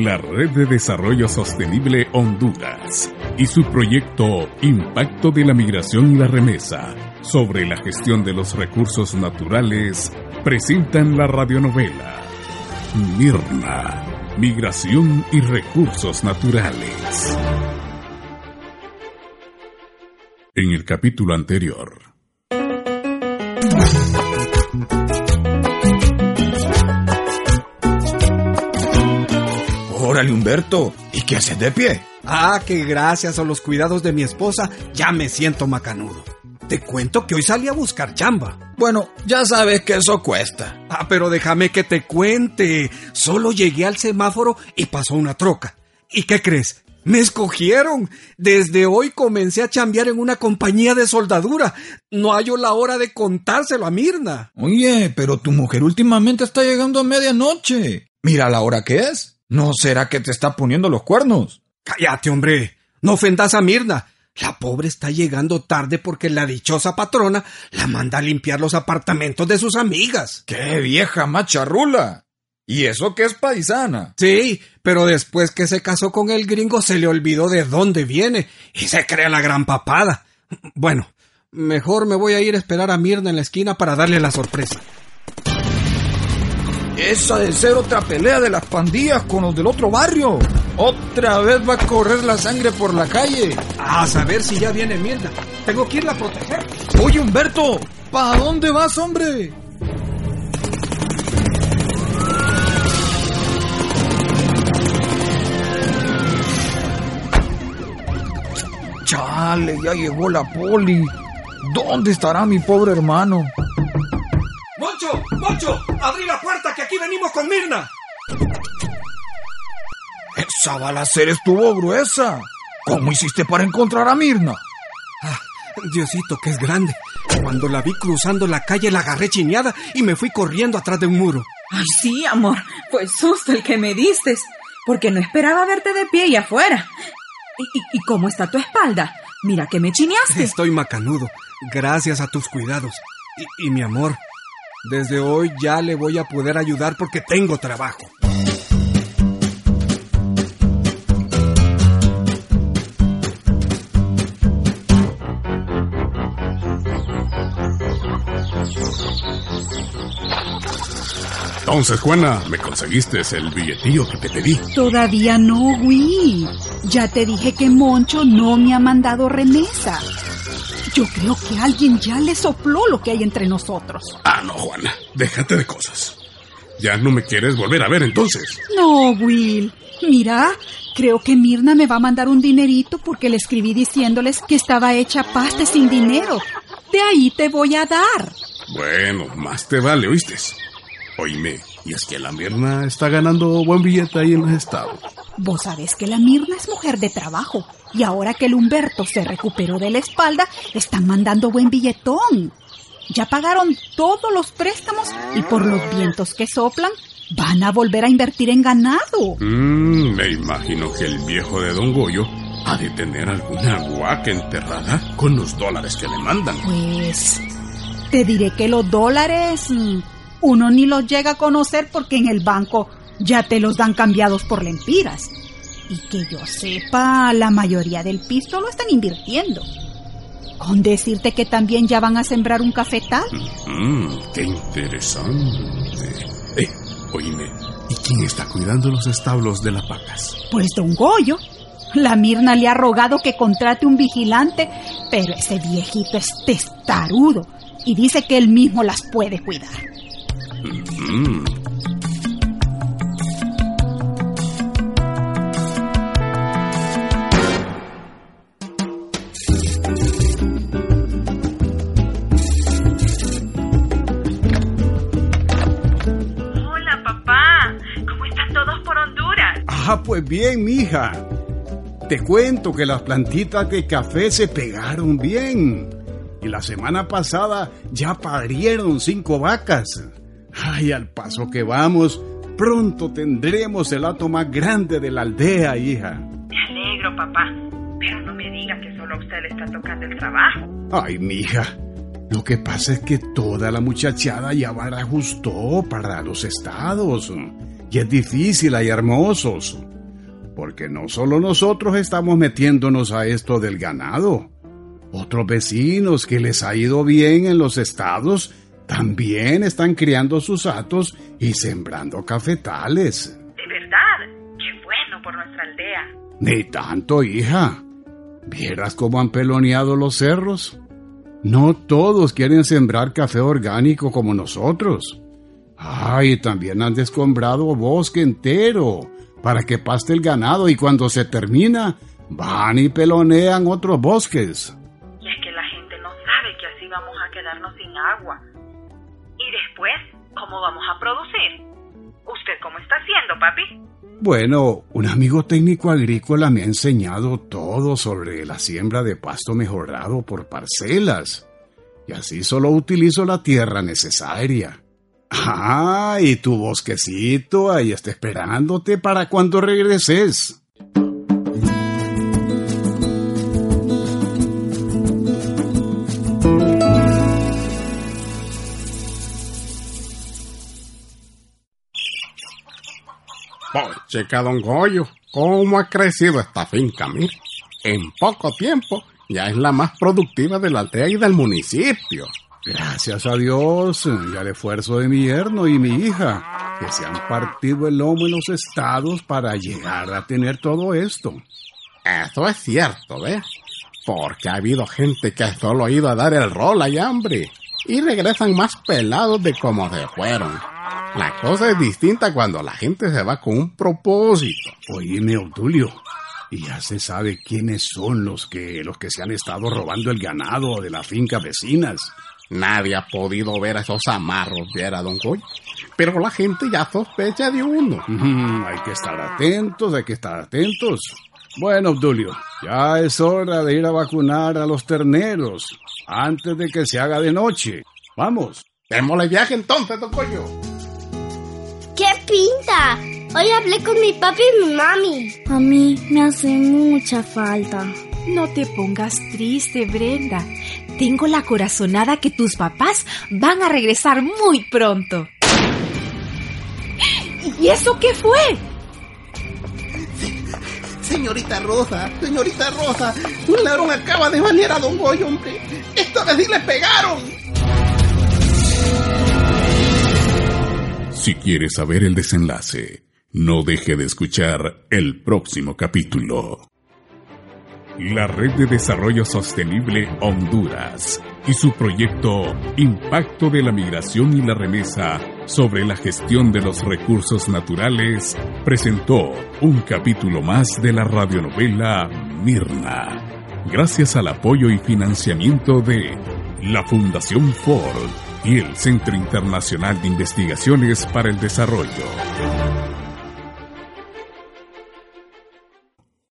la Red de Desarrollo Sostenible Honduras y su proyecto Impacto de la Migración y la Remesa sobre la gestión de los recursos naturales presentan la radionovela Mirna, Migración y Recursos Naturales. En el capítulo anterior. Órale, Humberto, ¿y qué haces de pie? Ah, que gracias a los cuidados de mi esposa ya me siento macanudo. Te cuento que hoy salí a buscar chamba. Bueno, ya sabes que eso cuesta. Ah, pero déjame que te cuente. Solo llegué al semáforo y pasó una troca. ¿Y qué crees? Me escogieron. Desde hoy comencé a chambear en una compañía de soldadura. No hallo la hora de contárselo a Mirna. Oye, pero tu mujer últimamente está llegando a medianoche. Mira la hora que es. ¿No será que te está poniendo los cuernos? Cállate, hombre. No ofendas a Mirna. La pobre está llegando tarde porque la dichosa patrona la manda a limpiar los apartamentos de sus amigas. ¡Qué vieja macharrula! ¿Y eso que es paisana? Sí, pero después que se casó con el gringo se le olvidó de dónde viene y se crea la gran papada. Bueno, mejor me voy a ir a esperar a Mirna en la esquina para darle la sorpresa. Esa de ser otra pelea de las pandillas con los del otro barrio. Otra vez va a correr la sangre por la calle. A saber si ya viene Mirna. Tengo que irla a proteger. Oye, Humberto, ¿para dónde vas, hombre? Chale, ya llegó la poli. ¿Dónde estará mi pobre hermano? ¡Moncho! ¡Moncho! ¡Abrí la puerta aquí venimos con Mirna! Esa balacera estuvo gruesa. ¿Cómo hiciste para encontrar a Mirna? Ah, Diosito, que es grande. Cuando la vi cruzando la calle la agarré chineada y me fui corriendo atrás de un muro. Ay, sí, amor. Fue susto el que me diste. Porque no esperaba verte de pie y afuera. ¿Y, y, y cómo está tu espalda? Mira que me chineaste. Estoy macanudo, gracias a tus cuidados. Y, y mi amor, desde hoy ya le voy a poder ayudar porque tengo trabajo. Entonces, Juana, ¿me conseguiste el billetillo que te pedí? Todavía no, Will. Ya te dije que Moncho no me ha mandado remesa. Yo creo que alguien ya le sopló lo que hay entre nosotros. Ah, no, Juana, déjate de cosas. Ya no me quieres volver a ver entonces. No, Will. Mira, creo que Mirna me va a mandar un dinerito porque le escribí diciéndoles que estaba hecha pasta sin dinero. De ahí te voy a dar. Bueno, más te vale, ¿oíste? Oíme, y es que la Mirna está ganando buen billete ahí en los estados. Vos sabés que la Mirna es mujer de trabajo y ahora que el Humberto se recuperó de la espalda, están mandando buen billetón. Ya pagaron todos los préstamos y por los vientos que soplan, van a volver a invertir en ganado. Mm, me imagino que el viejo de Don Goyo ha de tener alguna guaca enterrada con los dólares que le mandan. Pues te diré que los dólares mm, uno ni los llega a conocer porque en el banco ya te los dan cambiados por lempiras. Y que yo sepa, la mayoría del piso lo están invirtiendo. Con decirte que también ya van a sembrar un cafetal. Mm, qué interesante. Eh, oíme, ¿y quién está cuidando los establos de las vacas? Pues don Goyo. La Mirna le ha rogado que contrate un vigilante, pero ese viejito es testarudo y dice que él mismo las puede cuidar. Mm. Hola, Ah, pues bien, mija. Te cuento que las plantitas de café se pegaron bien. Y la semana pasada ya parieron cinco vacas. Ay, al paso que vamos, pronto tendremos el hato más grande de la aldea, hija. Me alegro, papá. Pero no me diga que solo a usted le está tocando el trabajo. Ay, mija. Lo que pasa es que toda la muchachada ya barajustó para los estados. Y es difícil hallar mozos. Porque no solo nosotros estamos metiéndonos a esto del ganado. Otros vecinos que les ha ido bien en los estados también están criando sus atos y sembrando cafetales. De verdad, qué bueno por nuestra aldea. Ni tanto, hija. ¿Vieras cómo han peloneado los cerros? No todos quieren sembrar café orgánico como nosotros. Ay, también han descombrado bosque entero para que paste el ganado y cuando se termina van y pelonean otros bosques. Y es que la gente no sabe que así vamos a quedarnos sin agua. ¿Y después cómo vamos a producir? ¿Usted cómo está haciendo, papi? Bueno, un amigo técnico agrícola me ha enseñado todo sobre la siembra de pasto mejorado por parcelas. Y así solo utilizo la tierra necesaria. Ah, y tu bosquecito ahí está esperándote para cuando regreses. Pues, checa, don Goyo, cómo ha crecido esta finca, mire. En poco tiempo ya es la más productiva de la aldea y del municipio. Gracias a Dios y al esfuerzo de mi yerno y mi hija, que se han partido el lomo en los estados para llegar a tener todo esto. Eso es cierto, ¿ves? Porque ha habido gente que solo ha ido a dar el rol y hambre y regresan más pelados de como se fueron. La cosa es distinta cuando la gente se va con un propósito. Oíme, Obdulio, y ya se sabe quiénes son los que, los que se han estado robando el ganado de las fincas vecinas. Nadie ha podido ver a esos amarros, viera don Goy. Pero la gente ya sospecha de uno. Mm, hay que estar atentos, hay que estar atentos. Bueno, Obdulio, ya es hora de ir a vacunar a los terneros antes de que se haga de noche. Vamos. Démosle viaje entonces, don Goyo. ¡Qué pinta! Hoy hablé con mi papi y mi mami. A mí me hace mucha falta. No te pongas triste, Brenda. Tengo la corazonada que tus papás van a regresar muy pronto. ¿Y eso qué fue? Señorita Rosa, señorita Rosa, un ladrón acaba de banear a Don Goyo, hombre. Esta vez sí le pegaron. Si quieres saber el desenlace, no deje de escuchar el próximo capítulo. La Red de Desarrollo Sostenible Honduras y su proyecto Impacto de la Migración y la Remesa sobre la gestión de los recursos naturales presentó un capítulo más de la radionovela Mirna, gracias al apoyo y financiamiento de la Fundación Ford y el Centro Internacional de Investigaciones para el Desarrollo.